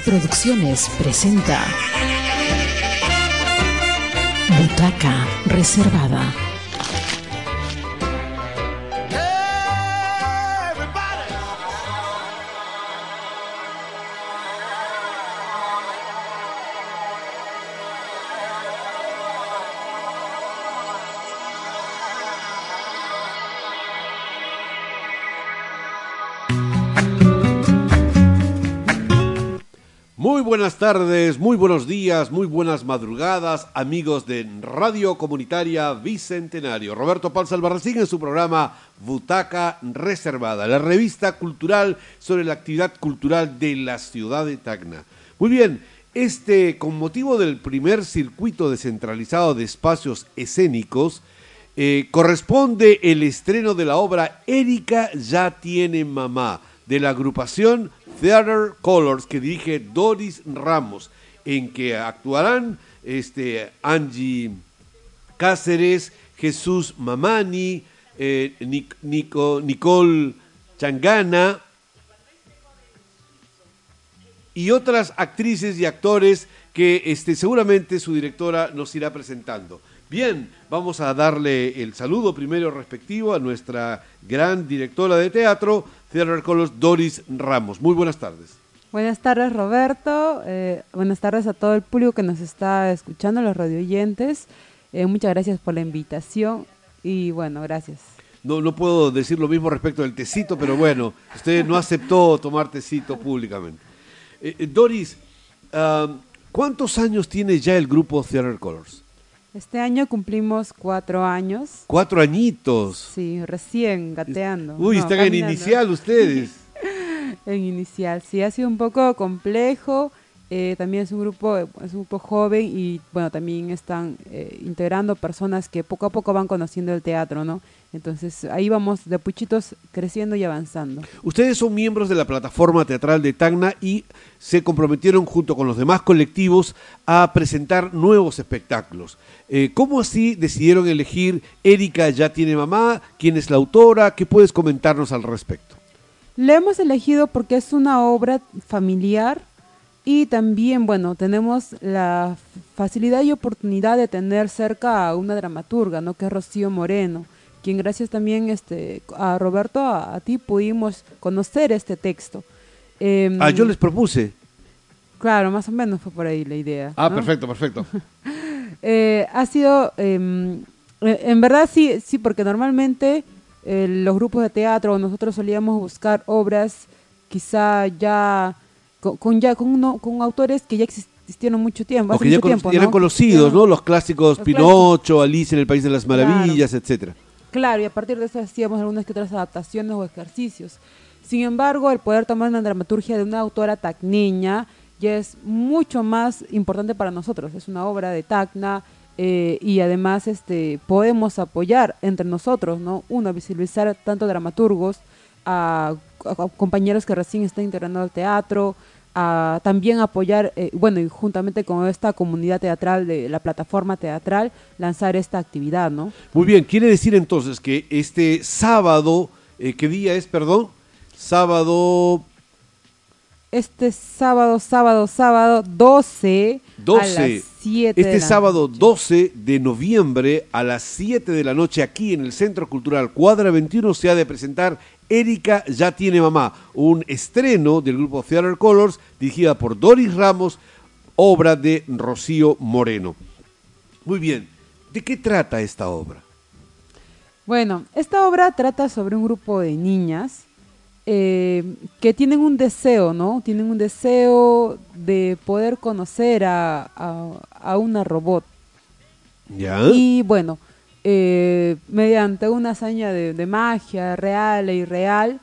Producciones presenta Butaca Reservada. Tardes, muy buenos días, muy buenas madrugadas, amigos de Radio Comunitaria Bicentenario. Roberto Palza Albarracín en su programa Butaca Reservada, la revista cultural sobre la actividad cultural de la ciudad de Tacna. Muy bien, este, con motivo del primer circuito descentralizado de espacios escénicos, eh, corresponde el estreno de la obra Erika ya tiene mamá, de la agrupación Theater Colors que dirige Doris Ramos, en que actuarán este, Angie Cáceres, Jesús Mamani, eh, Nic- Nico- Nicole Changana y otras actrices y actores que este, seguramente su directora nos irá presentando. Bien, vamos a darle el saludo primero respectivo a nuestra gran directora de teatro, Theater Colors, Doris Ramos. Muy buenas tardes. Buenas tardes Roberto, eh, buenas tardes a todo el público que nos está escuchando, los radioyentes. Eh, muchas gracias por la invitación y bueno, gracias. No, no puedo decir lo mismo respecto del tecito, pero bueno, usted no aceptó tomar tecito públicamente. Eh, Doris, ah, ¿cuántos años tiene ya el grupo Theater Colors? Este año cumplimos cuatro años, Cuatro añitos. sí, recién gateando. Uy, No, están en inicial ustedes. En inicial, sí, ha sido un poco complejo. eh, también es un grupo, es un grupo joven y bueno, también están eh, integrando personas que poco a poco van conociendo el teatro, ¿no? Entonces ahí vamos de puchitos creciendo y avanzando. Ustedes son miembros de la plataforma teatral de Tacna y se comprometieron junto con los demás colectivos a presentar nuevos espectáculos. Eh, ¿Cómo así decidieron elegir Erika ya tiene mamá? ¿Quién es la autora? ¿Qué puedes comentarnos al respecto? La hemos elegido porque es una obra familiar y también, bueno, tenemos la facilidad y oportunidad de tener cerca a una dramaturga, ¿no? Que es Rocío Moreno, quien gracias también este, a Roberto, a, a ti, pudimos conocer este texto. Em, Ah, yo les propuse. Claro, más o menos fue por ahí la idea. Ah, ¿no? perfecto, perfecto. Eh, ha sido, em, eh, en verdad sí, sí, porque normalmente eh, los grupos de teatro nosotros solíamos buscar obras quizá ya con, con ya con, uno- con autores que ya existieron mucho tiempo, hace que ya mucho cono- tiempo, eran ¿no? conocidos, Ya- ¿no? Los clásicos Los Pinocho, Alice en el País de las Claro. Maravillas, etcétera. Claro, y a partir de eso hacíamos algunas que otras adaptaciones o ejercicios. Sin embargo, el poder tomar una dramaturgia de una autora tacneña ya es mucho más importante para nosotros. Es una obra de Tacna eh, y además este, podemos apoyar entre nosotros, ¿no? Uno, visibilizar tanto dramaturgos, a, a- compañeros que recién están integrando al teatro, a también apoyar, eh, bueno, y juntamente con esta comunidad teatral de la plataforma teatral, lanzar esta actividad, ¿no? Muy bien, quiere decir entonces que este sábado, eh, ¿qué día es, perdón? Sábado este sábado, sábado, sábado 12, 12. a las 7 Este de la sábado noche. 12 de noviembre a las 7 de la noche aquí en el Centro Cultural Cuadra 21 se ha de presentar Erika ya tiene mamá, un estreno del grupo Theater Colors dirigida por Doris Ramos, obra de Rocío Moreno. Muy bien, ¿de qué trata esta obra? Bueno, esta obra trata sobre un grupo de niñas eh, que tienen un deseo, ¿no? Tienen un deseo de poder conocer a, a- a una robot. ¿Ya? Y bueno, eh, mediante una hazaña de, de magia real e irreal,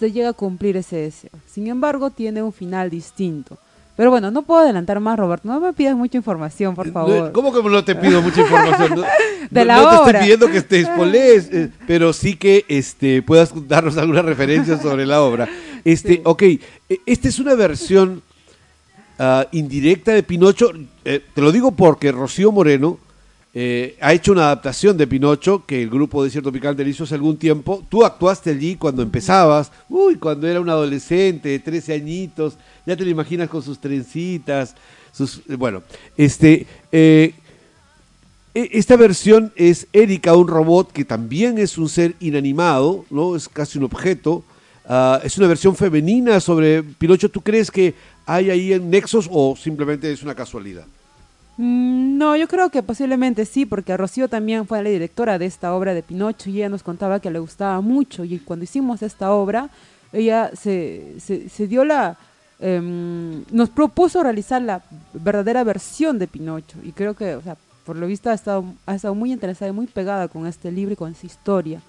se llega a cumplir ese deseo. Sin embargo, tiene un final distinto. Pero bueno, no puedo adelantar más, Roberto. No me pidas mucha información, por favor. ¿Cómo que no te pido mucha información? No, De no- la no te obra. estoy pidiendo que te spoilees, eh, pero sí que este, puedas darnos alguna referencia sobre la obra. Este, Sí. Ok, eh, esta es una versión ah, indirecta de Pinocho. Eh, te lo digo porque Rocío Moreno eh, ha hecho una adaptación de Pinocho que el grupo Desierto Picante le hizo hace algún tiempo. Tú actuaste allí cuando empezabas, uy, cuando era un adolescente de 13 añitos, ya te lo imaginas con sus trencitas, sus, eh, bueno, este, eh, e- esta versión es Erika, un robot que también es un ser inanimado, ¿no? Es casi un objeto. Ah, es una versión femenina sobre Pinocho. ¿Tú crees que hay ahí nexos o simplemente es una casualidad? Mm, No, yo creo que posiblemente sí, porque Rocío también fue la directora de esta obra de Pinocho y ella nos contaba que le gustaba mucho. Y cuando hicimos esta obra, ella se, se, dio la... em, nos propuso realizar la verdadera versión de Pinocho. Y creo que, o sea, por lo visto ha estado, ha estado muy interesada y muy pegada con este libro y con esta historia.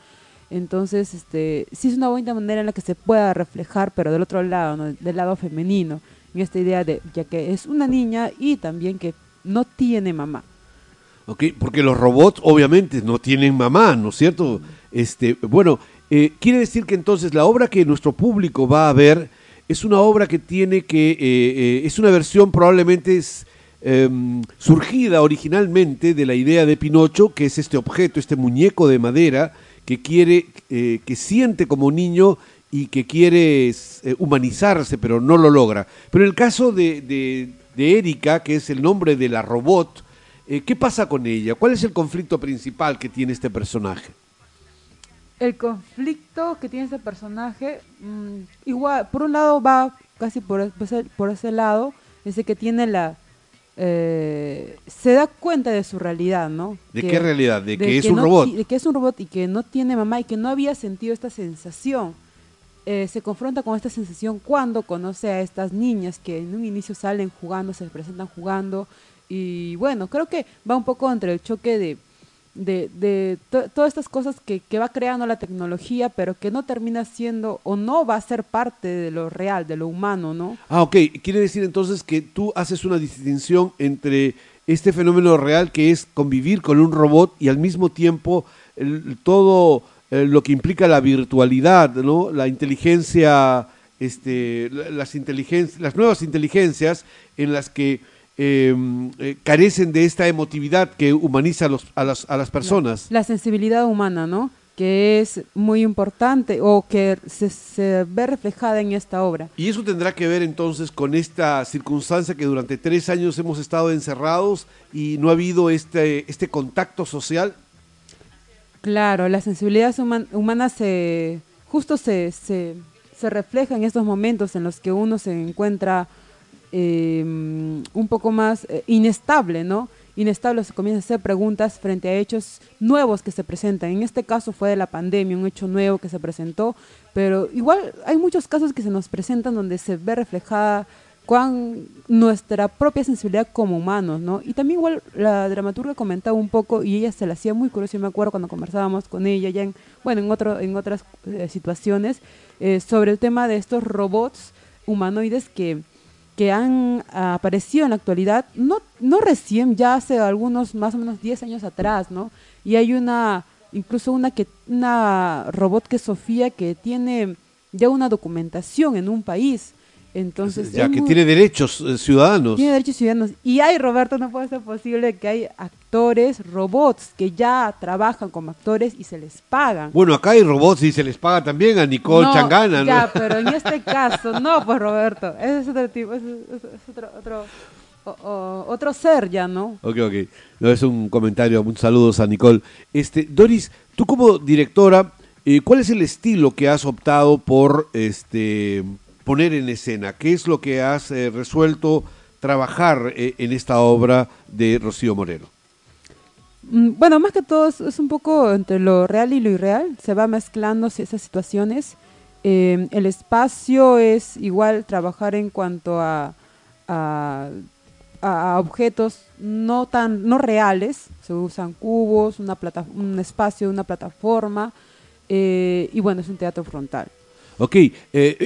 Entonces, este, sí es una bonita manera en la que se pueda reflejar, pero del otro lado, del lado femenino, en esta idea de, ya que es una niña y también que no tiene mamá. ¿ok? Porque los robots obviamente no tienen mamá, ¿no es cierto? Este, bueno, eh, quiere decir que entonces la obra que nuestro público va a ver es una obra que tiene que, eh, eh, es una versión probablemente em, surgida originalmente de la idea de Pinocho, que es este objeto, este muñeco de madera que quiere, que siente como niño y que quiere humanizarse, pero no lo logra. Pero en el caso de, de Erika, que es el nombre de la robot, eh, ¿qué pasa con ella? ¿Cuál es el conflicto principal que tiene este personaje? El conflicto que tiene este personaje, mm, igual, por un lado va casi por, e- por ese, lado, ese que tiene la... eh, se da cuenta de su realidad, ¿no? ¿De Que- qué realidad? ¿De, que es un no robot? De que es un robot y que no tiene mamá y que no había sentido esta sensación. Eh, se confronta con esta sensación cuando conoce a estas niñas que en un inicio salen jugando, se presentan jugando. Y bueno, creo que va un poco entre el choque de, de, de to- todas estas cosas que, que va creando la tecnología, pero que no termina siendo o no va a ser parte de lo real, de lo humano, ¿no? Ah, ok. Quiere decir entonces que tú haces una distinción entre este fenómeno real que es convivir con un robot y al mismo tiempo el- todo eh, lo que implica la virtualidad, ¿no? La inteligencia, este, la- las inteligencias, las nuevas inteligencias en las que eh, eh, carecen de esta emotividad que humaniza a, los- a las, a las personas. La sensibilidad humana, ¿no? Que es muy importante o que se, se ve reflejada en esta obra. Y eso tendrá que ver entonces con esta circunstancia que durante tres años hemos estado encerrados y no ha habido este, este contacto social. Claro, la sensibilidad human- humana se justo se, se, refleja en estos momentos en los que uno se encuentra eh, un poco más eh, inestable, ¿no? Inestable, se comienza a hacer preguntas frente a hechos nuevos que se presentan. En este caso fue de la pandemia, un hecho nuevo que se presentó, pero igual hay muchos casos que se nos presentan donde se ve reflejada cuán nuestra propia sensibilidad como humanos, ¿no? Y también igual la dramaturga comentaba un poco y ella se la hacía muy curiosa, yo me acuerdo cuando conversábamos con ella ya en, bueno, en, otro, en otras eh, situaciones, eh, sobre el tema de estos robots humanoides que, que han aparecido en la actualidad, no, no recién, ya hace algunos, más o menos 10 años atrás, ¿no? Y hay una, incluso una, que, una robot que es Sofía que tiene ya una documentación en un país. Entonces, ya que muy- tiene derechos eh, ciudadanos. tiene derechos ciudadanos. Y hay, Roberto, no puede ser posible que hay actores, robots, que ya trabajan como actores y se les pagan. Bueno, acá hay robots y se les paga también a Nicole No, Changana, ¿no? Ya, pero en este caso, no, pues Roberto, ese es otro tipo, ese es, otro, otro, o- o- otro ser ya, ¿no? Ok, ok. No, es un comentario, muchos saludos a Nicole. Este, Doris, tú como directora, eh, ¿cuál es el estilo que has optado por este, poner en escena? ¿Qué es lo que has eh, resuelto trabajar eh, en esta obra de Rocío Moreno? Mm, Bueno, más que todo es, un poco entre lo real y lo irreal, se va mezclando esas situaciones. Eh, el espacio es igual trabajar en cuanto a- a objetos no tan no reales, se usan cubos, una plata, un espacio, una plataforma, eh, y bueno, es un teatro frontal. Ok, eh,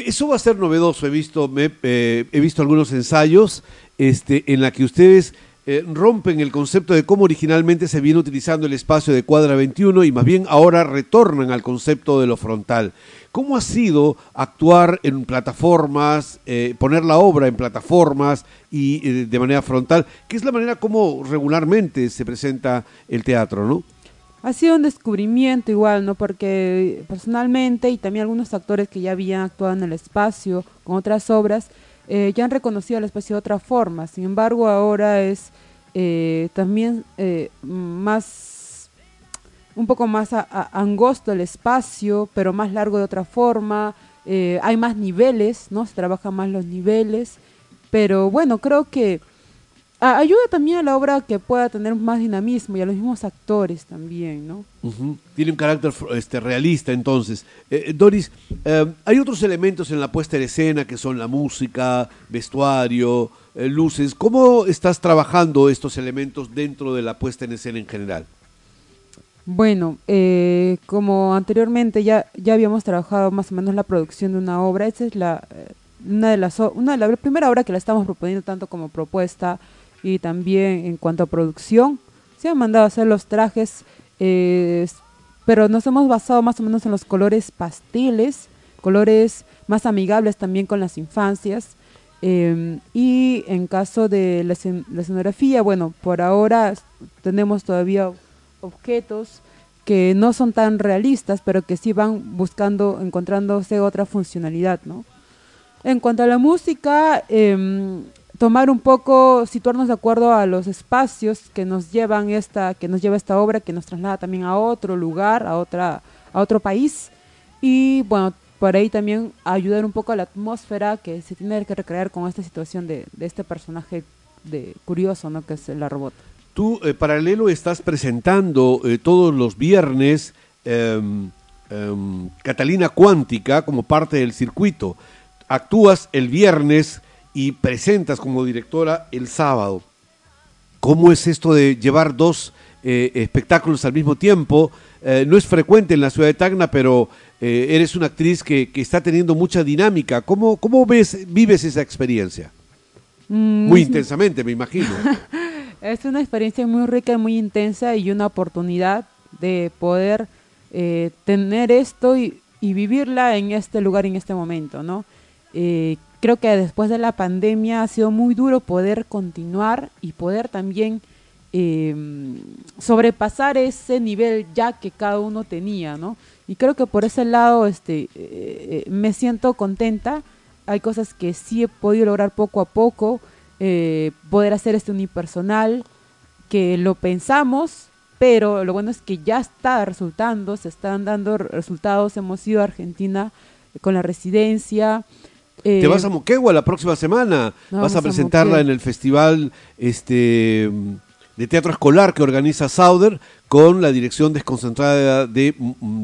eso va a ser novedoso. He visto, me- eh, he visto algunos ensayos este, en la que ustedes eh, rompen el concepto de cómo originalmente se viene utilizando el espacio de cuadra 21 y más bien ahora retornan al concepto de lo frontal. ¿Cómo ha sido actuar en plataformas, eh, poner la obra en plataformas y eh, de manera frontal? ¿Qué es la manera como regularmente se presenta el teatro, no? Ha sido un descubrimiento igual, ¿no? Porque personalmente y también algunos actores que ya habían actuado en el espacio con otras obras, eh, ya han reconocido el espacio de otra forma. Sin embargo, ahora es eh, también eh, más, un poco más angosto el espacio, pero más largo de otra forma. hay más niveles, ¿no? Se trabajan más los niveles. Pero bueno, creo que ayuda también a la obra que pueda tener más dinamismo y a los mismos actores también, ¿no? Tiene un carácter este, realista entonces. Eh, eh, Doris, eh, hay otros elementos en la puesta en escena que son la música, vestuario, luces. ¿Cómo estás trabajando estos elementos dentro de la puesta en escena en general? Bueno, como anteriormente ya, ya habíamos trabajado más o menos la producción de una obra, esa es la, una de las una de la primera obra que la estamos proponiendo tanto como propuesta y también en cuanto a producción, se han mandado a hacer los trajes, eh, pero nos hemos basado más o menos en los colores pasteles, colores más amigables también con las infancias. Em, y en caso de la, escenografía, bueno, por ahora tenemos todavía objetos que no son tan realistas, pero que sí van buscando, encontrándose otra funcionalidad, ¿no? En cuanto a la música, eh, tomar un poco, situarnos de acuerdo a los espacios que nos llevan esta, que nos lleva esta obra, que nos traslada también a otro lugar, a otra, a otro país. Y bueno, por ahí también ayudar un poco a la atmósfera que se tiene que recrear con esta situación de, este personaje de curioso, ¿no? Que es la robot. Tú, eh, paralelo, estás presentando eh, todos los viernes em, em, Catalina Cuántica como parte del circuito. Actúas el viernes y presentas como directora el sábado. ¿Cómo es esto de llevar dos eh, espectáculos al mismo tiempo? Eh, no es frecuente en la ciudad de Tacna, pero eh, eres una actriz que, está teniendo mucha dinámica. ¿Cómo, cómo ves, vives esa experiencia? Mm, muy intensamente, me imagino. es una experiencia muy rica, muy intensa y una oportunidad de poder tener esto y, y, vivirla en este lugar, en este momento, ¿no? Creo que después de la pandemia ha sido muy duro poder continuar y poder también em, sobrepasar ese nivel ya que cada uno tenía, ¿no? Y creo que por ese lado este, eh, eh, me siento contenta. Hay cosas que sí he podido lograr poco a poco, eh, poder hacer este unipersonal, que lo pensamos, pero lo bueno es que ya está resultando, se están dando resultados. Hemos ido a Argentina con la residencia, te vas a eh, Moquegua la próxima semana. vas a presentarla en el festival este, de teatro escolar que organiza Sauder con la Dirección Desconcentrada de,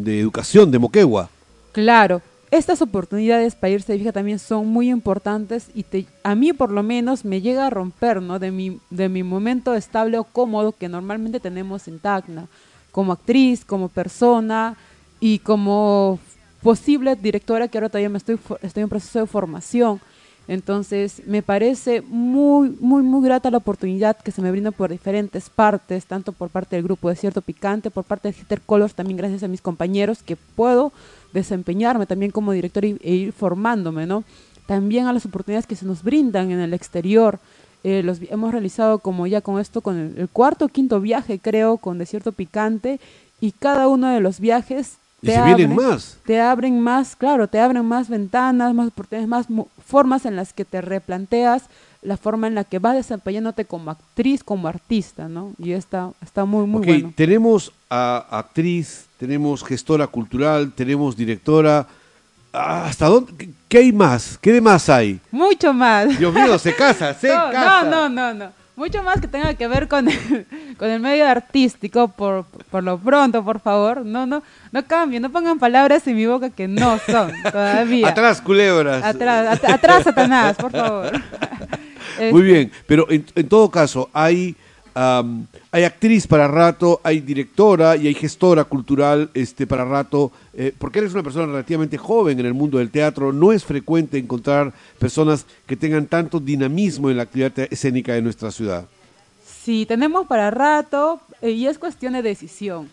Educación de Moquegua. Claro, estas oportunidades para irse de también son muy importantes y a mí por lo menos me llega a romper ¿no? de, mi, de mi momento estable o cómodo que normalmente tenemos en Tacna, como actriz, como persona y como posible directora que ahora todavía me estoy, estoy en proceso de formación. Entonces, me parece muy, muy, muy grata la oportunidad que se me brinda por diferentes partes, tanto por parte del grupo Desierto Picante, por parte de Hitter Colors, también gracias a mis compañeros que puedo desempeñarme también como director e ir formándome, ¿no? También a las oportunidades que se nos brindan en el exterior. Eh, los hemos realizado como ya con esto, con el, el cuarto o quinto viaje, creo, con Desierto Picante, y cada uno de los viajes te abren, más. Te abren más, claro, te abren más ventanas, más oportunidades, más formas en las que te replanteas la forma en la que vas desempeñándote como actriz, como artista, ¿no? Y está, está muy, muy bueno. Tenemos a actriz, tenemos gestora cultural, tenemos directora. ¿Hasta dónde? ¿Qué hay más? ¿Qué de más hay? Mucho más. Dios mío, se casa, se casa. No, no, no, no mucho más que tenga que ver con el, con el medio artístico, por, por lo pronto, por favor. No, no, no cambien, no pongan palabras en mi boca que no son todavía. atrás, culebras. Atrás, atrás, Satanás, por favor. Muy bien, pero en, en todo caso, hay hay actriz para rato, hay directora y hay gestora cultural este, para rato, eh, porque eres una persona relativamente joven en el mundo del teatro, no es frecuente encontrar personas que tengan tanto dinamismo en la actividad escénica de nuestra ciudad. Sí, tenemos para rato eh, y es cuestión de decisión.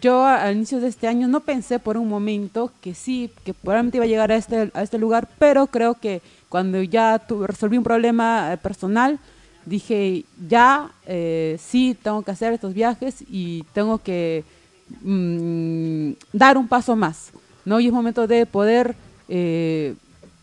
Yo al inicio de este año no pensé por un momento que sí, que probablemente iba a llegar a este, a este lugar, pero creo que cuando ya tu- resolví un problema eh, personal, dije, ya, eh, sí, tengo que hacer estos viajes y tengo que mm, dar un paso más, ¿no? Y es momento de poder eh,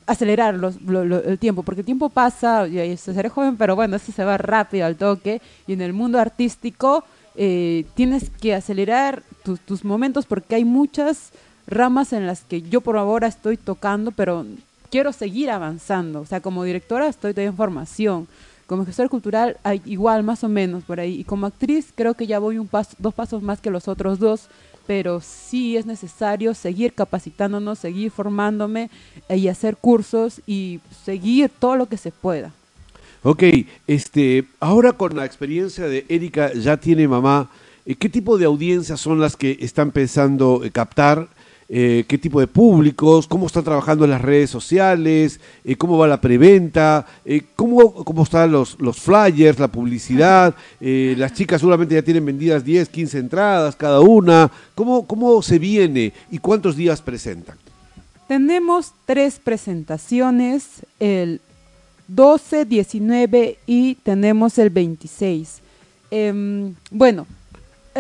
acelerar los- lo- el tiempo, porque el tiempo pasa, y y seré joven, pero bueno, eso se va rápido al toque, y en el mundo artístico eh, tienes que acelerar tus momentos porque hay muchas ramas en las que yo por ahora estoy tocando, pero quiero seguir avanzando. O sea, como directora estoy todavía en formación. Como gestor cultural, igual, más o menos por ahí. Y como actriz, creo que ya voy un paso, dos pasos más que los otros dos. Pero sí es necesario seguir capacitándonos, seguir formándome eh, y hacer cursos y seguir todo lo que se pueda. Ok, este, ahora con la experiencia de Erika, ya tiene mamá, eh, ¿qué tipo de audiencias son las que está empezando a captar? Eh, ¿Qué tipo de públicos? ¿Cómo está trabajando las redes sociales? Eh, ¿Cómo va la preventa? Eh, ¿cómo, ¿Cómo están los, los flyers, la publicidad? Las chicas seguramente ya tienen vendidas 10, 15 entradas cada una. ¿Cómo, ¿Cómo se viene y cuántos días presentan? Tenemos tres presentaciones, el 12, 19 y tenemos el 26. Em, bueno,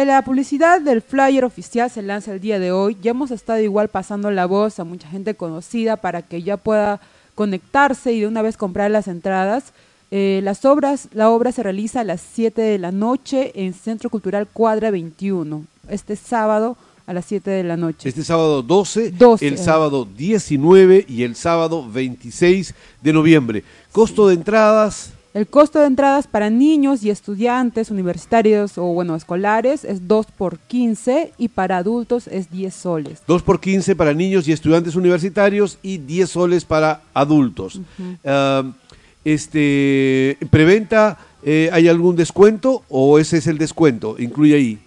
la publicidad del flyer oficial se lanza el día de hoy. Ya hemos estado igual pasando la voz a mucha gente conocida para que ya pueda conectarse y de una vez comprar las entradas. Eh, las obras, la obra se realiza a las 7 de la noche en Centro Cultural Cuadra 21, este sábado a las 7 de la noche. Este sábado 12, 12, el eh. sábado 19 y el sábado 26 de noviembre. Costo de entradas, El costo de entradas para niños y estudiantes universitarios o bueno, escolares es 2 por 15 y para adultos es 10 soles. 2 por 15 para niños y estudiantes universitarios y 10 soles para adultos. Ah, este, ¿Preventa eh, hay algún descuento o ese es el descuento? Incluye ahí.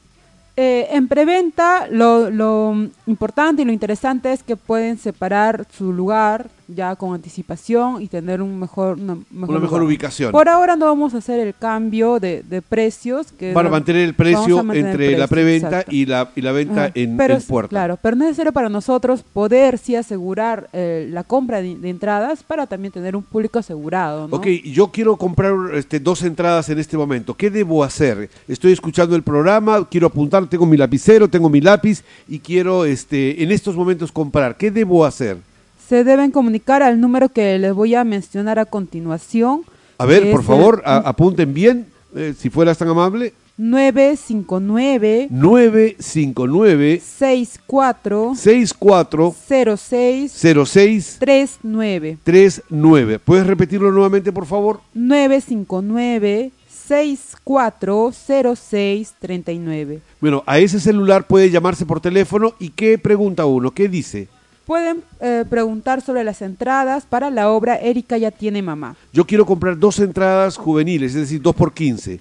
Eh, en preventa, lo, lo importante y lo interesante es que pueden separar su lugar ya con anticipación y tener un mejor, una mejor, Una mejor lugar. ubicación. Por ahora no vamos a hacer el cambio de, de precios. Que Para mantener el precio mantener entre el la preventa y la, y la venta Ajá, en, pero en es- puerta. Claro, pero es necesario para nosotros poder sí asegurar eh, la compra de, de entradas para también tener un público asegurado. ¿no? Ok, yo quiero comprar este, dos entradas en este momento. ¿Qué debo hacer? Estoy escuchando el programa, quiero apuntar, tengo mi lapicero, tengo mi lápiz y quiero este, en estos momentos comprar. ¿Qué debo hacer? Se deben comunicar al número que les voy a mencionar a continuación. A ver, por favor, el a- apunten bien, eh, si fueras tan amable. 959 959 64 64 06 06 39 39. ¿Puedes repetirlo nuevamente, por favor? 959 64 06 39 Bueno, a ese celular puede llamarse por teléfono y ¿qué pregunta uno? ¿Qué dice? Pueden eh, preguntar sobre las entradas para la obra Erika ya tiene mamá. Yo quiero comprar dos entradas juveniles, es decir, dos por 15.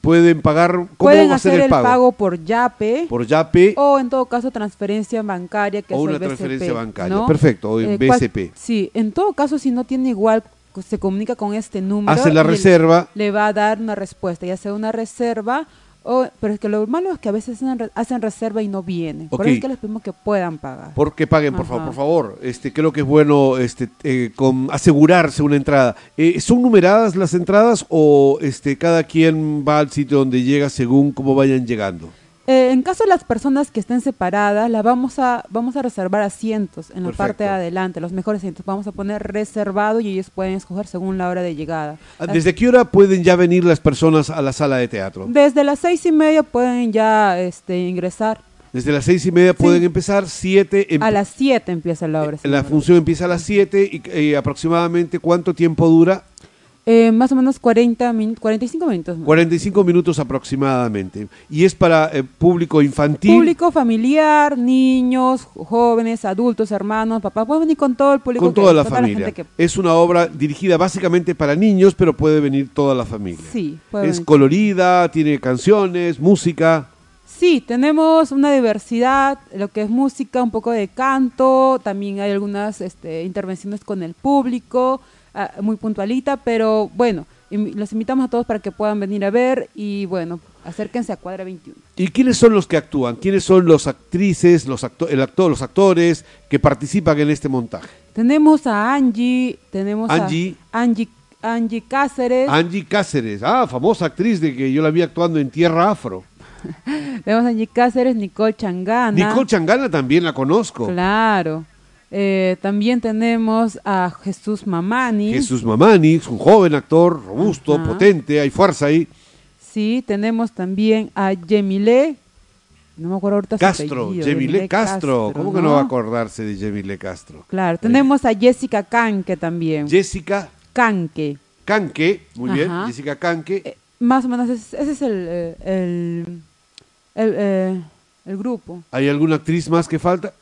Pueden pagar, ¿cómo Pueden va a ser hacer el el pago? pago, por Yape Por Yape o en todo caso transferencia bancaria que O es una el BCP, transferencia bancaria. ¿no? Perfecto, o en cual- BCP. sí, en todo caso si no tiene igual se comunica con este número hace la le- reserva. le va a dar una respuesta, ya sea una reserva o pero es que lo malo es que a veces hacen, re- hacen reserva y no vienen. Por eso es que les pedimos que puedan pagar. Porque paguen, por favor, por favor. Este, creo que es bueno este, eh, con asegurarse una entrada. Eh, ¿Son numeradas las entradas o este, cada quien va al sitio donde llega según cómo vayan llegando? Eh, en caso de las personas que estén separadas, las vamos a vamos a reservar asientos en la Perfecto. parte de adelante, los mejores asientos. Vamos a poner reservado y ellos pueden escoger según la hora de llegada. Ah, ¿Desde qué hora pueden ya venir las personas a la sala de teatro? Desde las seis y media pueden ya este, ingresar. Desde las seis y media pueden empezar, siete... em- A las siete empieza la obra. Eh, La función empieza a las 7 y eh, aproximadamente ¿cuánto tiempo dura? Eh, más o menos 40 min 45 minutos. más. 45 minutos aproximadamente. Y es para eh, público infantil. Público familiar, niños, jóvenes, adultos, hermanos, papás. Pueden venir con todo el público. con que- toda la toda familia. que- Es una obra dirigida básicamente para niños, pero puede venir toda la familia. Sí, puede es venir. colorida, tiene canciones, música. Sí, tenemos una diversidad, lo que es música, un poco de canto, también hay algunas este, intervenciones con el público, muy puntualita, pero bueno, los invitamos a todos para que puedan venir a ver y bueno, acérquense a Cuadra 21. ¿Y quiénes son los que actúan? ¿Quiénes son los actrices, los, acto- el actor, los actores que participan en este montaje? Tenemos a Angie, tenemos Angie. a Angie, Angie Cáceres, Angie Cáceres, ah, famosa actriz de que yo la vi actuando en Tierra Afro. tenemos a Angie Cáceres, Nicole Changana. Nicole Changana también la conozco. Claro. Eh, también tenemos a Jesús Mamani. Jesús Mamani, es un joven actor, robusto, Ajá. potente, hay fuerza ahí. Sí, tenemos también a Yemile. No me acuerdo ahorita su Castro, apellido, Jemile Castro. ¿Cómo que no ¿no? va a acordarse de Jemile Castro? Claro, tenemos a Jessica Canque también. Jessica Canque. Canque, muy bien. Jessica Canque. Eh, más o menos ese, ese es el, eh, el, el, eh, el grupo. ¿Hay alguna actriz más que falta?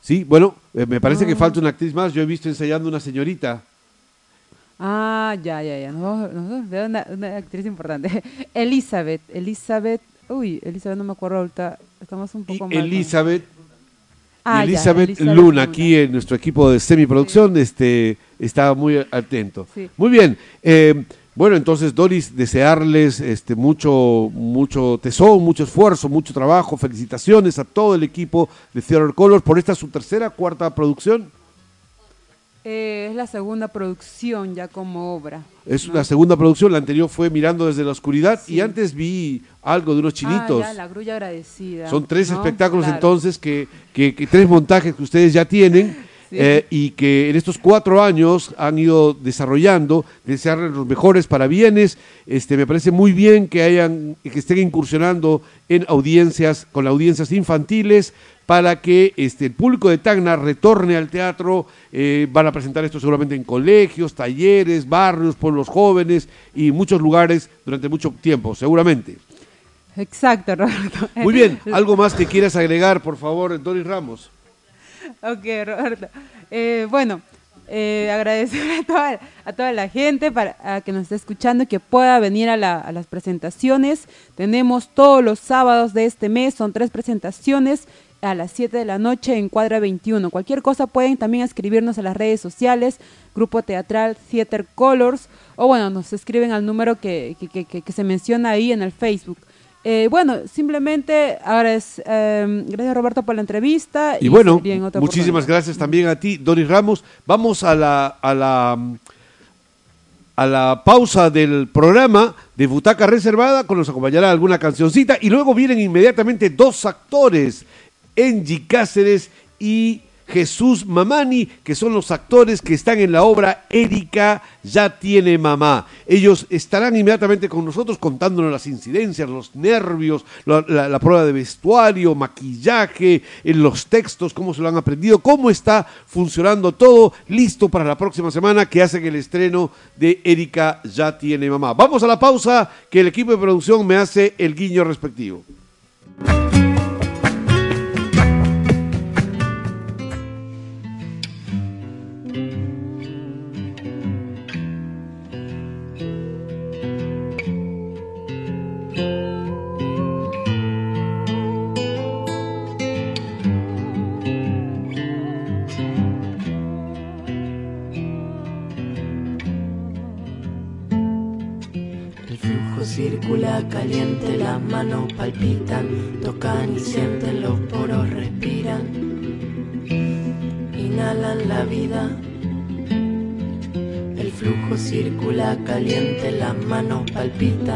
Sí, bueno, eh, me parece que Ah. falta una actriz más. Yo he visto ensayando una señorita. Ah, ya, ya, ya. Nos vamos, nos vamos a olvidar una, una actriz importante. Elizabeth. Elizabeth. Uy, Elizabeth no me acuerdo ahorita. Estamos un Y poco mal. Elizabeth, Ah, ya, Elizabeth, Luna, aquí en nuestro equipo de semiproducción, este, está muy atento. Sí. Muy bien. eh, bueno, entonces, Doris, desearles este, mucho, mucho tesón, mucho esfuerzo, mucho trabajo. Felicitaciones a todo el equipo de Theater Colors por esta su tercera, cuarta producción. Eh, es la segunda producción ya como obra. Es ¿no? la segunda producción, la anterior fue Mirando desde la oscuridad Sí. y antes vi algo de unos chinitos. Ah, ya, la grulla agradecida. Son tres ¿no? espectáculos Claro. entonces, que, que- que tres montajes que ustedes ya tienen Sí. eh, y que en estos cuatro años han ido desarrollando, desearles los mejores parabienes. Este, me parece muy bien que hayan, que estén incursionando en audiencias, con audiencias infantiles, para que este, el público de Tacna retorne al teatro. Eh, van a presentar esto seguramente en colegios, talleres, barrios, pueblos jóvenes y muchos lugares durante mucho tiempo, seguramente. Exacto, Roberto. Muy bien, algo más que quieras agregar, por favor, Doris Ramos. Ok, Roberto. Eh, bueno, eh, agradecer a toda, a toda la gente para que nos esté escuchando y que pueda venir a, la- las presentaciones. Tenemos todos los sábados de este mes, son tres presentaciones a las 7 de la noche en Cuadra 21. Cualquier cosa pueden también escribirnos a las redes sociales, Grupo Teatral Theater Colors, o bueno, nos escriben al número que se menciona ahí en el Facebook. Eh, bueno, simplemente agradec- eh, gracias Roberto por la entrevista. Y bueno, en otra muchísimas gracias también a ti, Doris Ramos. Vamos a la, a la, a la pausa del programa de Butaca Reservada, con nos acompañará alguna cancioncita y luego vienen inmediatamente dos actores, Angie Cáceres y Jesús Mamani, que son los actores que están en la obra Erika ya tiene mamá. Ellos estarán inmediatamente con nosotros contándonos las incidencias, los nervios, la, prueba de vestuario, maquillaje, en los textos, cómo se lo han aprendido, cómo está funcionando todo, listo para la próxima semana que hacen el estreno de Erika ya tiene mamá. Vamos a la pausa que el equipo de producción me hace el guiño respectivo.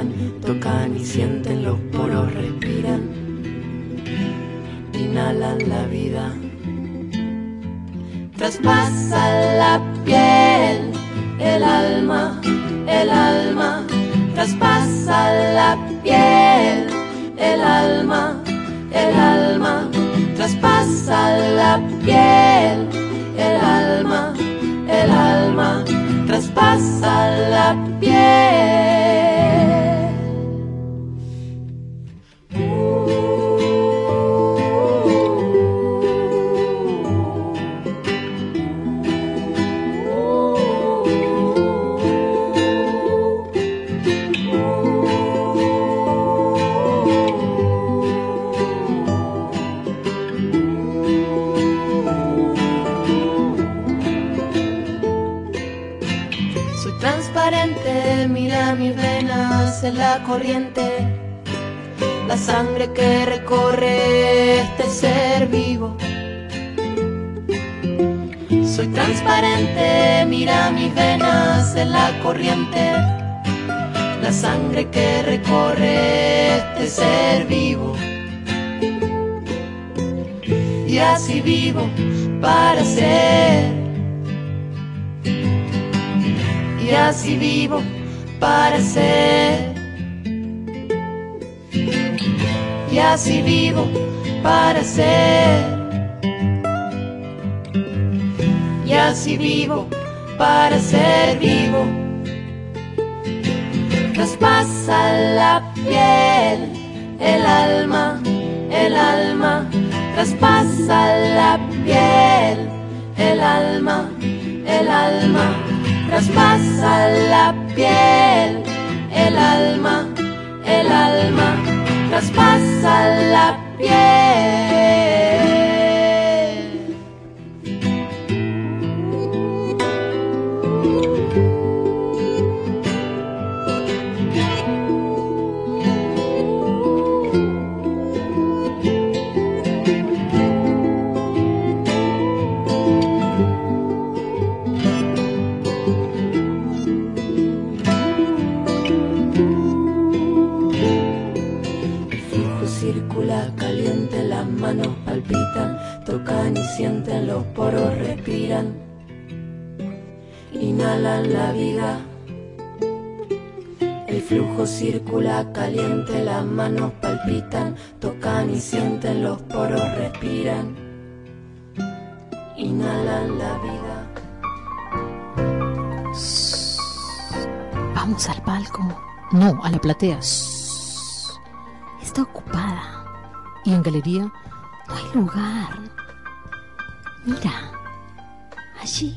Palpitan, mira mis venas en la corriente, la sangre que recorre este ser vivo. Soy transparente, mira mis venas en la corriente, la sangre que recorre este ser vivo. Y así vivo para ser y así vivo para ser. Y así vivo para ser. Y así vivo para ser vivo. Traspasa la piel, el alma, el alma. Traspasa la piel, el alma, el alma traspasa la piel, el alma, el alma, traspasa la piel. Circula caliente, las manos palpitan, tocan y sienten los poros, respiran, inhalan la vida. Vamos al palco. No, a la platea. Está ocupada. Y en galería no hay lugar. Mira, allí,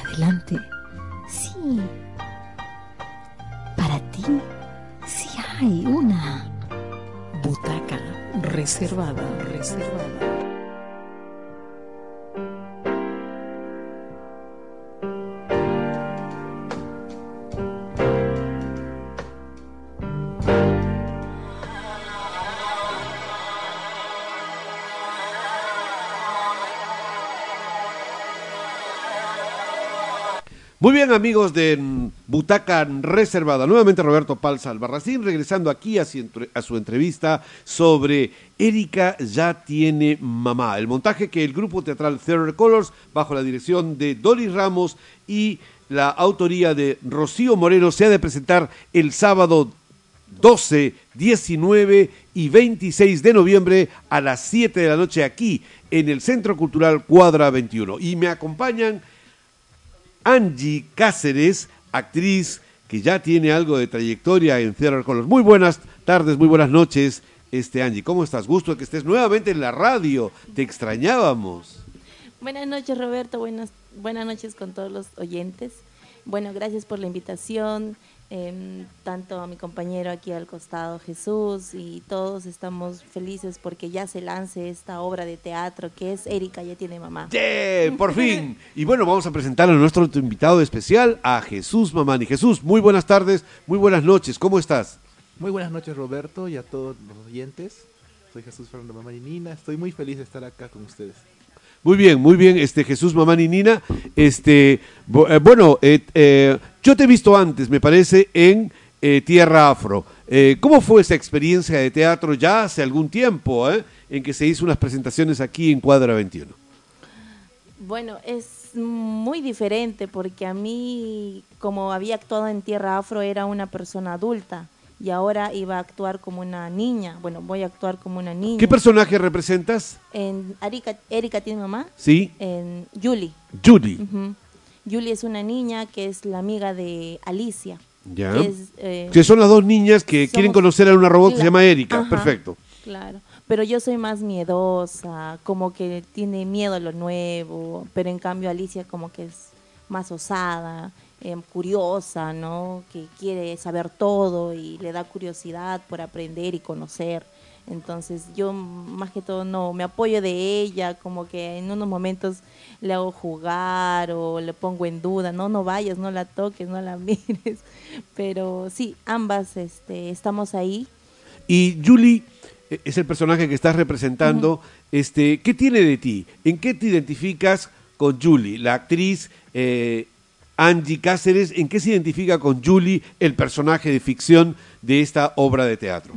adelante, sí. Sí hay una butaca reservada, reservada. Muy bien, amigos de Butaca Reservada. Nuevamente Roberto Palza Albarracín, regresando aquí a su, entrevista sobre Erika ya tiene mamá. El montaje que el grupo teatral Third Colors, bajo la dirección de Doris Ramos y la autoría de Rocío Moreno, se ha de presentar el sábado 12, 19 y 26 de noviembre a las 7 de la noche aquí en el Centro Cultural Cuadra 21. Y me acompañan Angie Cáceres, actriz que ya tiene algo de trayectoria en Theater Colors. Muy buenas tardes, muy buenas noches, este Angie. ¿Cómo estás? Gusto que estés nuevamente en la radio. Te extrañábamos. Buenas noches, Roberto. Buenas, buenas noches con todos los oyentes. Bueno, gracias por la invitación. Em, tanto a mi compañero aquí al costado Jesús y todos estamos felices porque ya se lance esta obra de teatro que es Erika ya tiene mamá. ¡Yeah! Por fin. y bueno, vamos a presentar a nuestro invitado especial, a Jesús Mamani. Jesús, muy buenas tardes, muy buenas noches, ¿cómo estás? Muy buenas noches Roberto y a todos los oyentes. Soy Jesús Fernando Mamani Nina, estoy muy feliz de estar acá con ustedes. Muy bien, muy bien, este Jesús Mamani Nina. Este, eh, bueno, eh, eh, yo te he visto antes, me parece, en Tierra Afro. ¿Cómo fue esa experiencia de teatro ya hace algún tiempo, en que se hizo unas presentaciones aquí en Cuadra 21? Bueno, es muy diferente porque a mí, como había actuado en Tierra Afro, era una persona adulta y ahora iba a actuar como una niña. Bueno, voy a actuar como una niña. ¿Qué personaje representas? En Erika, Erika tiene mamá. Sí. En Julie. Julie. Julie es una niña que es la amiga de Alicia. Ya. Que, eh, son las dos niñas que quieren conocer a una robot que se llama Erika. Perfecto. Claro. Pero yo soy más miedosa, como que tiene miedo a lo nuevo, pero en cambio Alicia como que es más osada Em, curiosa, ¿no? Que quiere saber todo y le da curiosidad por aprender y conocer. Entonces yo más que todo no me apoyo de ella, como que en unos momentos le hago jugar o le pongo en duda, no, no vayas, no la toques, no la mires. Pero sí, ambas este, estamos ahí. Y Julie eh, es el personaje que estás representando. este, ¿Qué tiene de ti? ¿En qué te identificas con Julie, la actriz eh, Angie Cáceres? ¿En qué se identifica con Julie, el personaje de ficción de esta obra de teatro?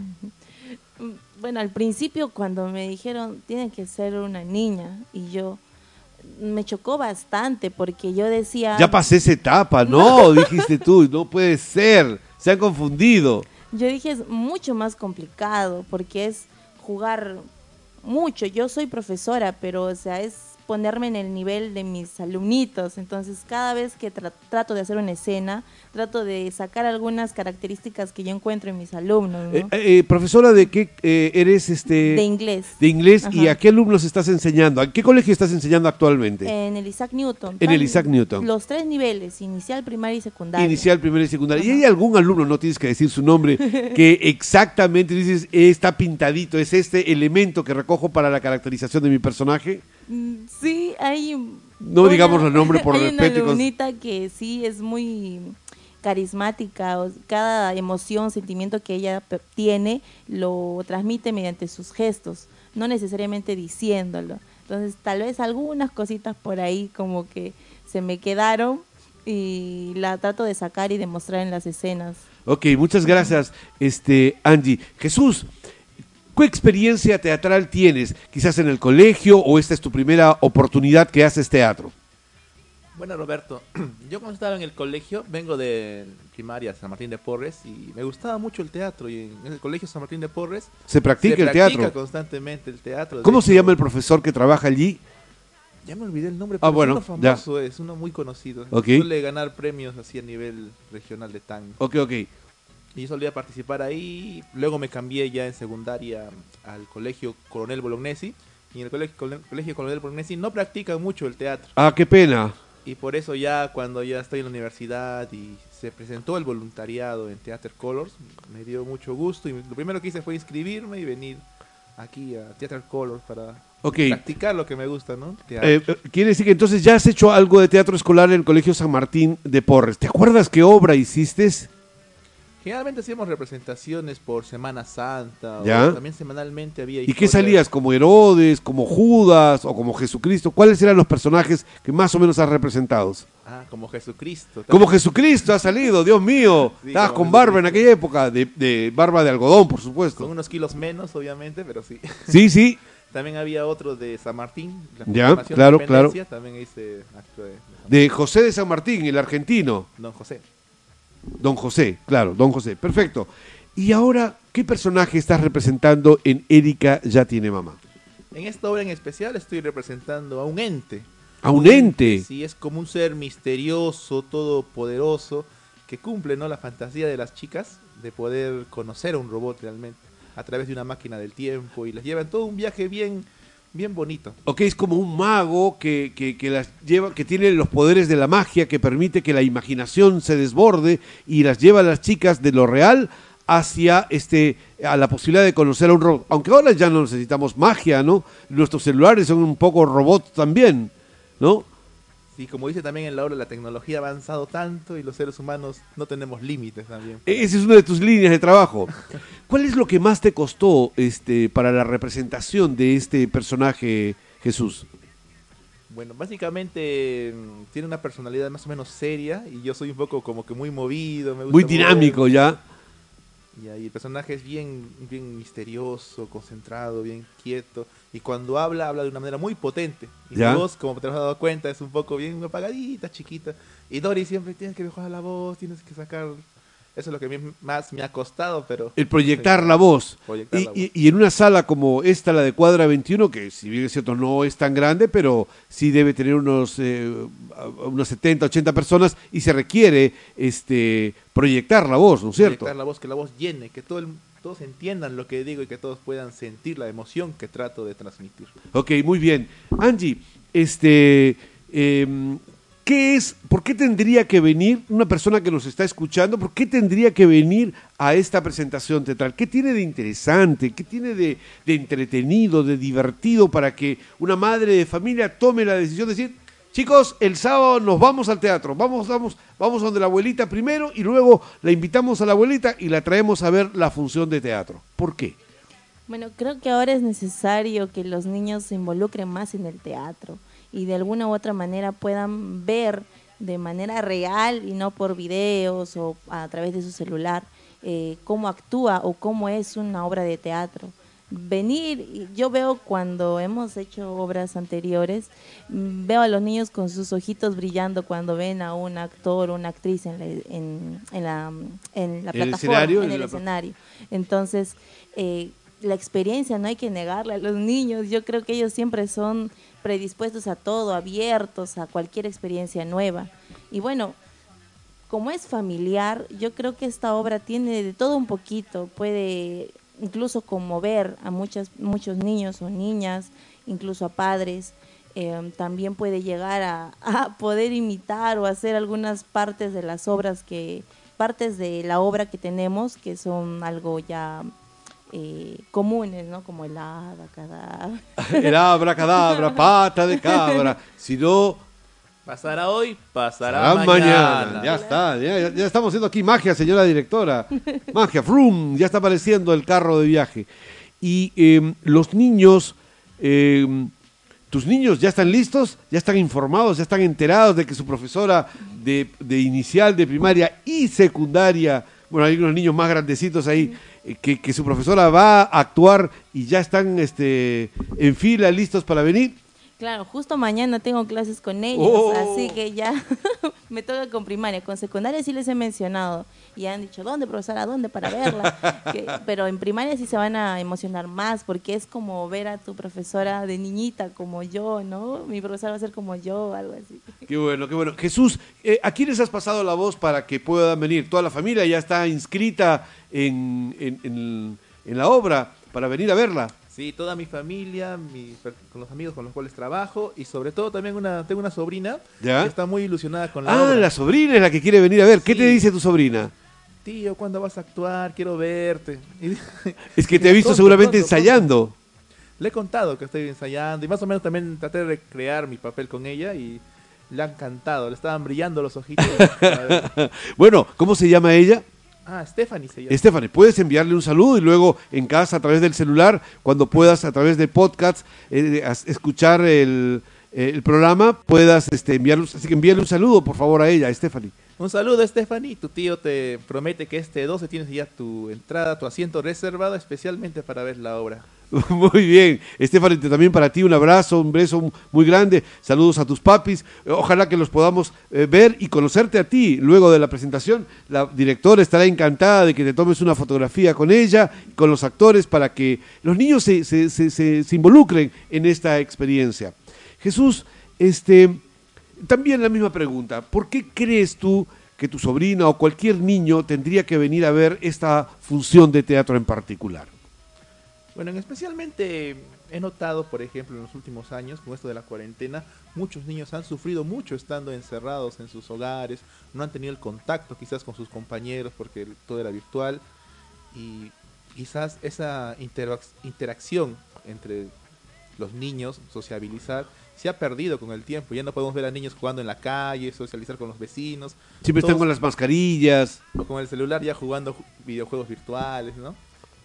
Bueno, al principio cuando me dijeron tiene que ser una niña y yo me chocó bastante porque yo decía Ya pasé esa etapa, no, dijiste tú, no puede ser, se han confundido. Yo dije es mucho más complicado porque es jugar mucho. Yo soy profesora, pero o sea, es ponerme en el nivel de mis alumnitos. Entonces, cada vez que tra- trato de hacer una escena, trato de sacar algunas características que yo encuentro en mis alumnos, ¿no? Eh, eh, profesora, ¿de qué eh, eres este de inglés. de inglés y a qué alumnos estás enseñando? ¿A qué colegio estás enseñando actualmente? En el Isaac Newton. En el Isaac Newton. Los tres niveles, inicial, primaria y secundaria. Inicial, primaria y secundaria. ¿Y hay algún alumno, no tienes que decir su nombre, que exactamente dices, "Eh, está pintadito, es este elemento que recojo para la caracterización de mi personaje? Mm, Sí, hay... No digamos los nombres por hay respeto y una alumnita que sí es muy carismática, o- cada emoción, sentimiento que ella tiene lo transmite mediante sus gestos, no necesariamente diciéndolo. Entonces, tal vez algunas cositas por ahí como que se me quedaron y la trato de sacar y demostrar en las escenas. Ok, muchas gracias, este, Angie. Jesús, ¿qué experiencia teatral tienes? Quizás en el colegio o esta es tu primera oportunidad que haces teatro. Bueno, Roberto, yo cuando estaba en el colegio, vengo de primaria San Martín de Porres y me gustaba mucho el teatro y en el colegio San Martín de Porres Se practica se el practica teatro. constantemente el teatro. ¿Cómo se llama el profesor que trabaja allí? Ya me olvidé el nombre, Ah, pero bueno, es uno ya. famoso, es uno muy conocido. Ok. Suele ganar premios así a nivel regional de tango. Ok, ok. Y yo solía participar ahí. Luego me cambié ya en secundaria al colegio Coronel Bolognesi. Y en el colegio, cole- colegio Coronel Bolognesi no practican mucho el teatro. Ah, qué pena. Y por eso ya cuando ya estoy en la universidad y se presentó el voluntariado en Theater Colors, me dio mucho gusto. Y lo primero que hice fue inscribirme y venir aquí a Theater Colors para practicar lo que me gusta, ¿no? Eh, eh, quiere decir que entonces ya has hecho algo de teatro escolar en el Colegio San Martín de Porres. ¿Te acuerdas qué obra hiciste? Generalmente hacíamos representaciones por Semana Santa. Ya. O también semanalmente había ¿Y qué salías? ¿Como Herodes, como Judas o como Jesucristo? ¿Cuáles eran los personajes que más o menos has representado? Ah, como Jesucristo. Como Jesucristo ha salido, Dios mío. Sí, Estabas con barba en aquella época, de, de barba de algodón, por Con supuesto. unos kilos menos, obviamente, pero sí. Sí, sí. También había otro de San Martín. la Ya, claro, independencia, También hice acto de De José de San Martín, el argentino. Don José. Don José, claro, Don José. Perfecto. Y ahora, ¿qué personaje estás representando en Erika ya tiene mamá? En esta obra en especial estoy representando a un ente. A un ente. Sí, es como un ser misterioso, todopoderoso, que cumple ¿no? la fantasía de las chicas de poder conocer a un robot realmente a través de una máquina del tiempo y las lleva en todo un viaje bien, bien bonito. Ok, es como un mago que, que, que las lleva, que tiene los poderes de la magia, que permite que la imaginación se desborde y las lleva a las chicas de lo real hacia este a la posibilidad de conocer a un robot. Aunque ahora ya no necesitamos magia, ¿no? Nuestros celulares son un poco robots también, ¿no? Sí, como dice también en la obra, la tecnología ha avanzado tanto y los seres humanos no tenemos límites también. E- Esa es una de tus líneas de trabajo. ¿Cuál es lo que más te costó este para la representación de este personaje, Jesús? Bueno, básicamente mm, tiene una personalidad más o menos seria y yo soy un poco como que muy movido. Me gusta Muy mover. dinámico ya. Y ahí el personaje es bien, bien misterioso, concentrado, bien quieto. Y cuando habla, habla de una manera muy potente. Y ¿Ya? su voz, como te has dado cuenta, es un poco bien apagadita, chiquita. Y Dory siempre tienes que mejorar la voz, tienes que sacar... Eso es lo que a mí más me ha costado, pero... El proyectar la voz. Proyectar Y, la voz. y- y en una sala como esta, la de Cuadra 21, que si bien es cierto no es tan grande, pero sí debe tener unos, eh, unos 70, 80 personas y se requiere este proyectar la voz, ¿no es cierto? proyectar la voz, que la voz llene, que todo el- todos entiendan lo que digo y que todos puedan sentir la emoción que trato de transmitir. Ok, muy bien. Angie, este, em, ¿qué es, por qué tendría que venir una persona que nos está escuchando, por qué tendría que venir a esta presentación teatral? ¿Qué tiene de interesante, qué tiene de, entretenido, de divertido para que una madre de familia tome la decisión de decir, chicos, el sábado nos vamos al teatro, vamos, vamos, vamos donde la abuelita primero y luego la invitamos a la abuelita y la traemos a ver la función de teatro? ¿Por qué? Bueno, creo que ahora es necesario que los niños se involucren más en el teatro y de alguna u otra manera puedan ver de manera real y no por videos o a través de su celular eh, cómo actúa o cómo es una obra de teatro. Venir, yo veo cuando hemos hecho obras anteriores, mm, veo a los niños con sus ojitos brillando cuando ven a un actor o una actriz en la, en, en la, en la ¿En el plataforma, escenario? en En el la- escenario. Entonces, eh, la experiencia no hay que negarla a los niños. Yo creo que ellos siempre son predispuestos a todo, abiertos a cualquier experiencia nueva. Y bueno, como es familiar, yo creo que esta obra tiene de todo un poquito, puede incluso conmover a muchas, muchos niños o niñas, incluso a padres. Eh, también puede llegar a, a poder imitar o hacer algunas partes de las obras que, partes de la obra que tenemos que son algo ya eh, comunes, ¿no? Como el hada, cada El abracadabra, pata de cabra, si no, Pasará hoy, pasará Será mañana. mañana. Ya está, ya, estamos haciendo aquí magia, señora directora. Magia, frum, ya está apareciendo el carro de viaje. Y eh, los niños, eh, tus niños ya están listos, ya están informados, ya están enterados de que su profesora de, de inicial, de primaria y secundaria, bueno, hay unos niños más grandecitos ahí, que, que su profesora va a actuar y ya están este, en fila, listos para venir. Claro, justo mañana tengo clases con ellos, Oh. así que ya me toca con primaria. Con secundaria sí les he mencionado y han dicho, ¿dónde, profesora? ¿Dónde para verla? Que- pero en primaria sí se van a emocionar más porque es como ver a tu profesora de niñita como yo, ¿no? Mi profesora va a ser como yo, algo así. Qué bueno, qué bueno. Jesús, eh, ¿a quiénes has pasado la voz para que puedan venir? Toda la familia ya está inscrita en, en- en- en la obra para venir a verla. Sí, toda mi familia, mi- con los amigos con los cuales trabajo y sobre todo también una, tengo una sobrina ¿Ya? que está muy ilusionada con la Ah, obra. la sobrina es la que quiere venir a ver. ¿Qué te dice tu sobrina? Tío, ¿cuándo vas a actuar? Quiero verte. Y- Es que te ha visto seguramente ensayando. Le he contado que estoy ensayando y más o menos también traté de recrear mi papel con ella y le han cantado, le estaban brillando los ojitos. bueno, ¿cómo se llama ella? Ah, Stephanie se llama. Stephanie, puedes enviarle un saludo y luego en casa a través del celular, cuando puedas a través de podcast eh, escuchar el, el programa, puedas este, enviarle, así que envíale un saludo por favor a ella, a Stephanie. Un saludo, Stephanie. Tu tío te promete que este 12 tienes ya tu entrada, tu asiento reservado especialmente para ver la obra. Muy bien, Stephanie, también para ti un abrazo, un beso muy grande, saludos a tus papis, ojalá que los podamos eh, ver y conocerte a ti luego de la presentación. La directora estará encantada de que te tomes una fotografía con ella, con los actores, para que los niños se- se involucren en esta experiencia. Jesús, este, también la misma pregunta, ¿por qué crees tú que tu sobrina o cualquier niño tendría que venir a ver esta función de teatro en particular? Bueno, en especialmente he notado, por ejemplo, en los últimos años, con esto de la cuarentena, muchos niños han sufrido mucho estando encerrados en sus hogares, no han tenido el contacto quizás con sus compañeros porque todo era virtual y quizás esa interac- interacción entre los niños, sociabilizar, se ha perdido con el tiempo. Ya no podemos ver a niños jugando en la calle, socializar con los vecinos. Siempre están con las mascarillas. o con el celular ya jugando ju- videojuegos virtuales, ¿no?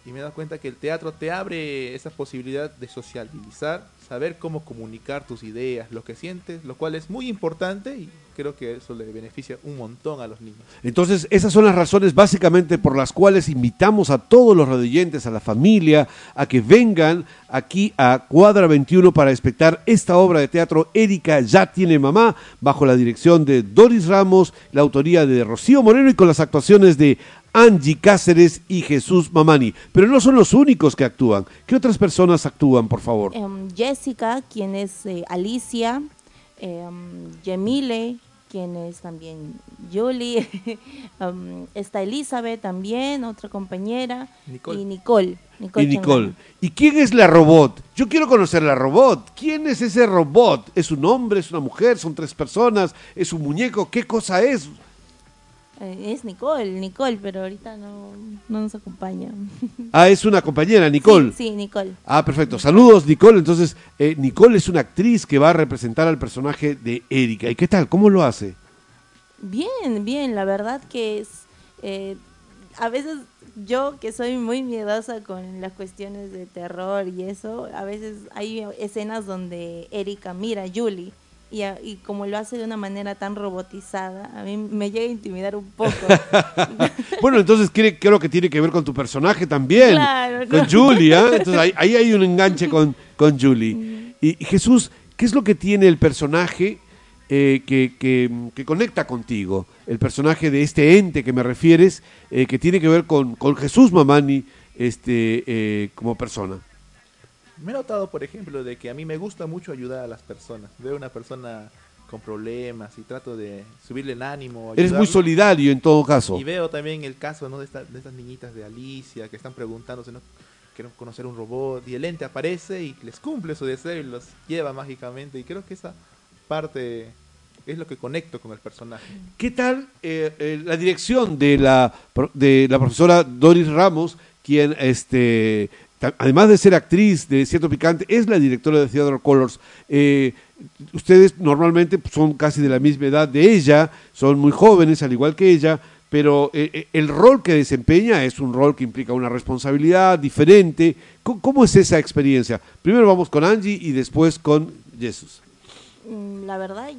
Y me he dado cuenta que el teatro te abre esa posibilidad de socializar, saber cómo comunicar tus ideas, lo que sientes, lo cual es muy importante y creo que eso le beneficia un montón a los niños. Entonces, esas son las razones básicamente por las cuales invitamos a todos los radioyentes, a la familia, a que vengan aquí a Cuadra 21 para espectar esta obra de teatro Erika ya tiene mamá, bajo la dirección de Doris Ramos, la autoría de Rocío Moreno y con las actuaciones de Angie Cáceres y Jesús Mamani. Pero no son los únicos que actúan. ¿Qué otras personas actúan, por favor? Em, Jessica, quien es eh, Alicia, em, Yemile, quien es también Julie, um, está Elizabeth también, otra compañera, Nicole. y Nicole. Y Nicole. Changana. ¿Y quién es la robot? Yo quiero conocer la robot. ¿Quién es ese robot? ¿Es un hombre? ¿Es una mujer? ¿Son tres personas? ¿Es un muñeco? ¿Qué cosa es? Eh, es Nicole, Nicole, pero ahorita no, no nos acompaña. Ah, es una compañera, Nicole. Sí, sí, Nicole. Ah, perfecto. Saludos, Nicole. Entonces, eh, Nicole es una actriz que va a representar al personaje de Erika. ¿Y qué tal? ¿Cómo lo hace? Bien, bien, la verdad que es... eh, a veces yo que soy muy miedosa con las cuestiones de terror y eso, a veces hay escenas donde Erika mira a Julie y, a- y como lo hace de una manera tan robotizada, a mí me llega a intimidar un poco. Bueno, entonces creo que tiene que ver con tu personaje también. Claro, con no. Julie, ¿ah? Entonces ahí, ahí hay un enganche con, con Julie. Y, y Jesús, ¿qué es lo que tiene el personaje eh, que, que- que conecta contigo? El personaje de este ente que me refieres, eh, que tiene que ver con, con Jesús Mamani este, eh, como persona. Me he notado, por ejemplo, de que a mí me gusta mucho ayudar a las personas. Veo una persona con problemas y trato de subirle el ánimo. Eres muy solidario en todo caso. Y veo también el caso ¿no? de, esta- de estas niñitas de Alicia que están preguntándose, ¿no? quieren conocer un robot y el ente aparece y les cumple su deseo y los lleva mágicamente. Y creo que esa parte es lo que conecto con el personaje. ¿Qué tal eh, eh, la dirección de la, de la profesora Doris Ramos, quien, este, además de ser actriz de Cierto Picante, es la directora de Theodore Colors? Eh, ustedes normalmente son casi de la misma edad de ella, son muy jóvenes, al igual que ella, pero eh, eh, el rol que desempeña es un rol que implica una responsabilidad diferente. ¿Cómo, es esa experiencia? Primero vamos con Angie y después con Jesús. Mm, La verdad,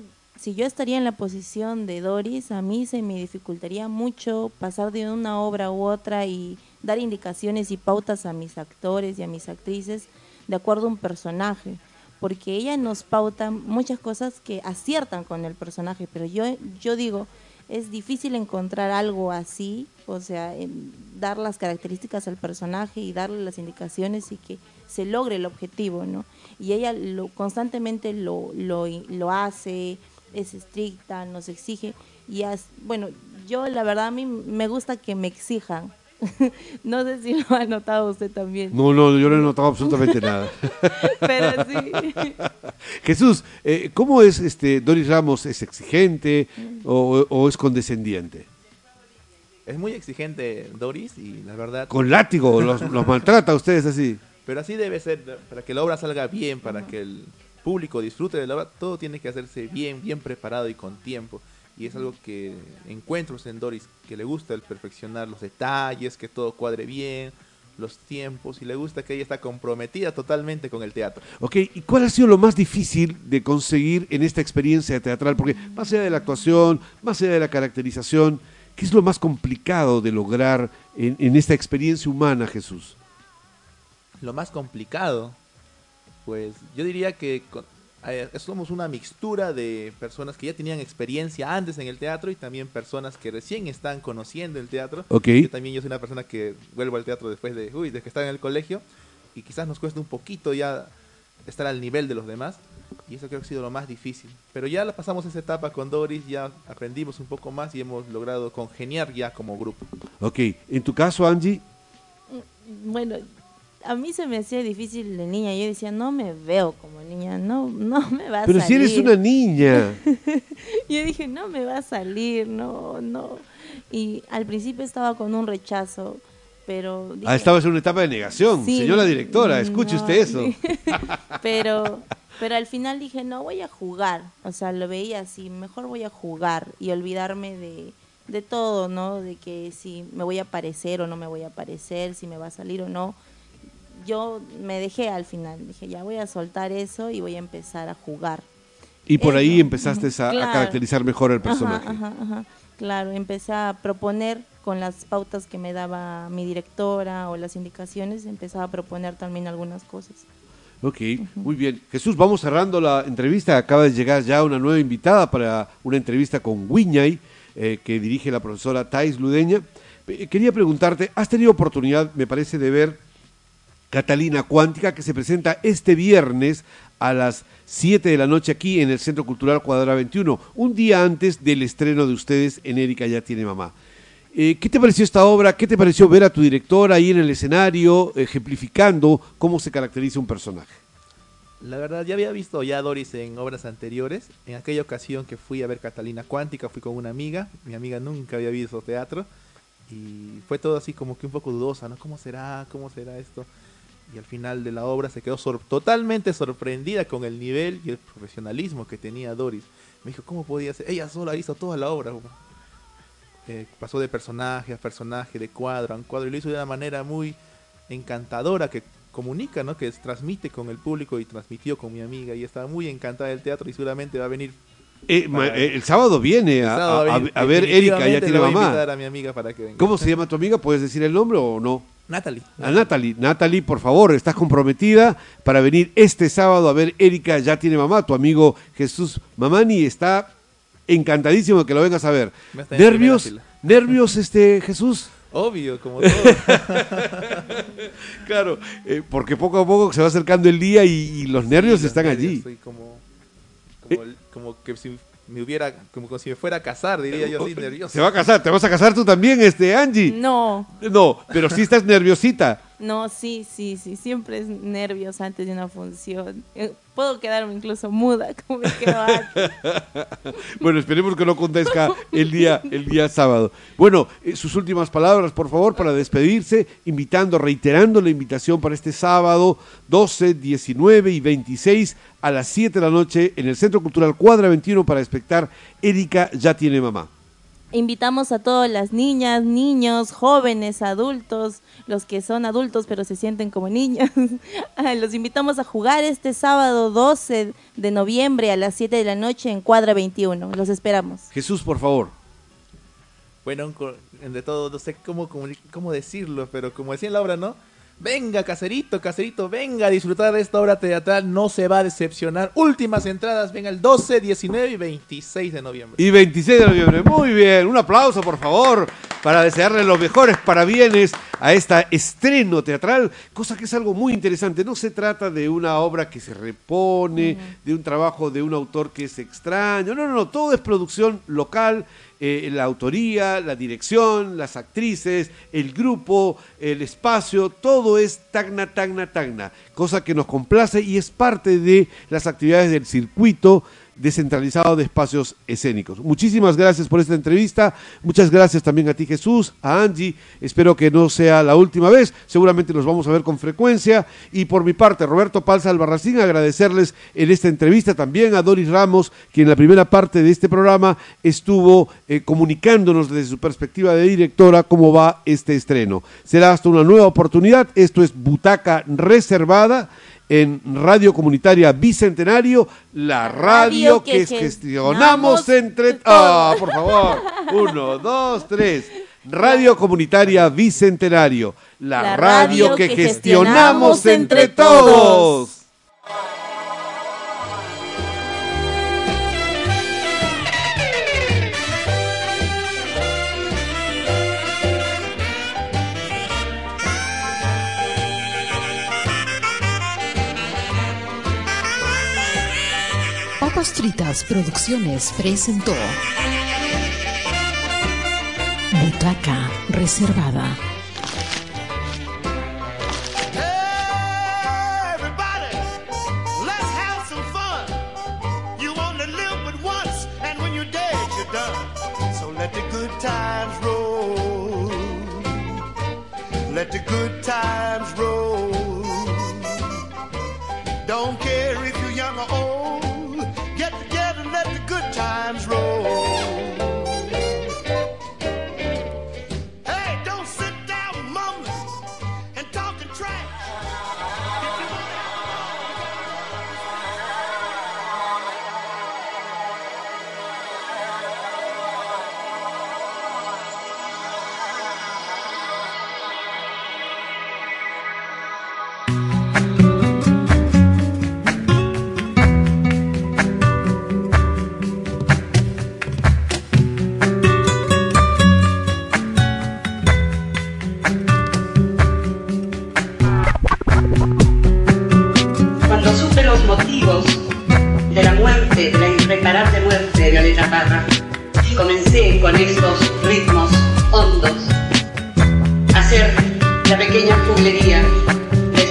si yo estaría en la posición de Doris, a mí se me dificultaría mucho pasar de una obra u otra y dar indicaciones y pautas a mis actores y a mis actrices de acuerdo a un personaje, porque ella nos pauta muchas cosas que aciertan con el personaje, pero yo, yo digo, es difícil encontrar algo así, o sea, dar las características al personaje y darle las indicaciones y que se logre el objetivo, ¿no? Y ella lo, constantemente lo, lo, lo hace, es estricta, nos exige y as- bueno, yo la verdad a mí me gusta que me exijan. no sé si lo ha notado usted también, No, no, yo no he notado absolutamente nada. pero sí. Jesús, eh, ¿cómo es este Doris Ramos? ¿Es exigente o, o es condescendiente? Es muy exigente Doris y la verdad... Con látigo, los, los maltrata a ustedes así. Pero así debe ser, para que la obra salga bien, para que el público disfrute de la obra, todo tiene que hacerse bien, bien preparado y con tiempo. Y es algo que encuentro en Doris, que le gusta el perfeccionar los detalles, que todo cuadre bien, los tiempos, y le gusta que ella está comprometida totalmente con el teatro. Ok, ¿y cuál ha sido lo más difícil de conseguir en esta experiencia teatral? Porque más allá de la actuación, más allá de la caracterización, ¿qué es lo más complicado de lograr en, en esta experiencia humana, Jesús? Lo más complicado, pues yo diría que con- eh, somos una mixtura de personas que ya tenían experiencia antes en el teatro y también personas que recién están conociendo el teatro. Ok. Yo también yo soy una persona que vuelvo al teatro después de, uy, de que estaba en el colegio y quizás nos cuesta un poquito ya estar al nivel de los demás y eso creo que ha sido lo más difícil. Pero ya la pasamos esa etapa con Doris, ya aprendimos un poco más y hemos logrado congeniar ya como grupo. Ok, en tu caso, Angie, Bueno, a mí se me hacía difícil de niña. Yo decía, no me veo como niña, no, no me va a pero si salir. eres una niña. Yo dije, no me va a salir, no, no. Y al principio estaba con un rechazo, pero... dije, Ah, estabas en una etapa de negación. Sí, Señora directora, escuche no, usted eso. pero, pero al final dije, no, voy a jugar. O sea, lo veía así, mejor voy a jugar y olvidarme de, de todo, ¿no? De que si me voy a aparecer o no me voy a aparecer, si me va a salir o no. Yo me dejé al final, dije, ya voy a soltar eso y voy a empezar a jugar. Y por ahí empezaste a, caracterizar mejor al personaje. Ajá, ajá, ajá. Claro, empecé a proponer con las pautas que me daba mi directora o las indicaciones, empezaba a proponer también algunas cosas. Ok, muy bien. Jesús, vamos cerrando la entrevista. Acaba de llegar ya una nueva invitada para una entrevista con Wiñay, eh, que dirige la profesora Thais Ludeña. Quería preguntarte, ¿has tenido oportunidad, me parece, de ver Catalina Cuántica, que se presenta este viernes a las 7 de la noche aquí en el Centro Cultural Cuadra 21, un día antes del estreno de ustedes en Erika Ya Tiene Mamá. Eh, ¿Qué te pareció esta obra? ¿Qué te pareció ver a tu director ahí en el escenario ejemplificando cómo se caracteriza un personaje? La verdad, ya había visto ya a Doris en obras anteriores. En aquella ocasión que fui a ver Catalina Cuántica, fui con una amiga. Mi amiga nunca había visto teatro. Y fue todo así como que un poco dudosa, ¿no? ¿Cómo será? ¿Cómo será esto? Y al final de la obra se quedó sor- totalmente sorprendida con el nivel y el profesionalismo que tenía Doris. Me dijo, ¿cómo podía ser? Ella sola hizo toda la obra. Eh, pasó de personaje a personaje, de cuadro a cuadro, y lo hizo de una manera muy encantadora que comunica, ¿no? Que transmite con el público y transmitió con mi amiga y estaba muy encantada del teatro y seguramente va a venir. Eh, ma- eh, el sábado viene a, ver Erika, ya tiene mamá. a mi amiga para que venga. ¿Cómo se llama tu amiga? ¿Puedes decir el nombre o no? Natalie. A Natalie. Natalie, por favor, estás comprometida para venir este sábado a ver Erika ya tiene mamá. Tu amigo Jesús Mamani está encantadísimo de que lo vengas a ver. ¿Nervios? ¿Nervios, este Jesús? Obvio, como todo. Claro, eh, porque poco a poco se va acercando el día y, y los nervios Sí, los están nervios, allí. Estoy como, como, el- como que si me hubiera, como si me fuera a casar, diría yo así, nervioso. Se va a casar, ¿te vas a casar tú también, este Angie? No, No, pero sí estás nerviosita. no, sí, sí, sí, siempre es nervios antes de una función. Puedo quedarme incluso muda, como me quedo antes. Bueno, esperemos que no acontezca el día, el día sábado. Bueno, eh, sus últimas palabras, por favor, para despedirse, invitando, reiterando la invitación para este sábado 12, 19 y 26 a las 7 de la noche en el Centro Cultural Cuadra 21 para espectar Erika ya tiene mamá. Invitamos a todas las niñas, niños, jóvenes, adultos, los que son adultos pero se sienten como niños. Ah, Los invitamos a jugar este sábado 12 de noviembre a las 7 de la noche en Cuadra 21. Los esperamos. Jesús, por favor. Bueno, de todo, no sé cómo, cómo decirlo, pero como decía en la obra, ¿no? Venga, caserito, caserito, venga a disfrutar de esta obra teatral, no se va a decepcionar. Últimas entradas, venga el 12, 19 y 26 de noviembre. Y 26 de noviembre. Muy bien. Un aplauso, por favor, para desearle los mejores parabienes a esta estreno teatral, cosa que es algo muy interesante. No se trata de una obra que se repone, de un trabajo de un autor que es extraño. No, no, no. Todo es producción local. eh, la autoría, la dirección, las actrices, el grupo, el espacio, todo es tagna, tagna, tagna, cosa que nos complace y es parte de las actividades del circuito descentralizado de espacios escénicos. Muchísimas gracias por esta entrevista, muchas gracias también a ti Jesús, a Angie, espero que no sea la última vez, seguramente nos vamos a ver con frecuencia. Y por mi parte Roberto Palza Albarracín agradecerles en esta entrevista. También a Doris Ramos, quien en la primera parte de este programa estuvo eh, comunicándonos desde su perspectiva de directora cómo va este estreno. Será hasta una nueva oportunidad, esto es Butaca Reservada en Radio Comunitaria Bicentenario, la radio, radio que, que gestionamos gestionamos entre... todos. ¡Ah, por favor! Uno, dos, tres. Radio Comunitaria Bicentenario, la, radio, que, gestionamos entre todos. Papas Fritas Producciones presentó Butaca Reservada.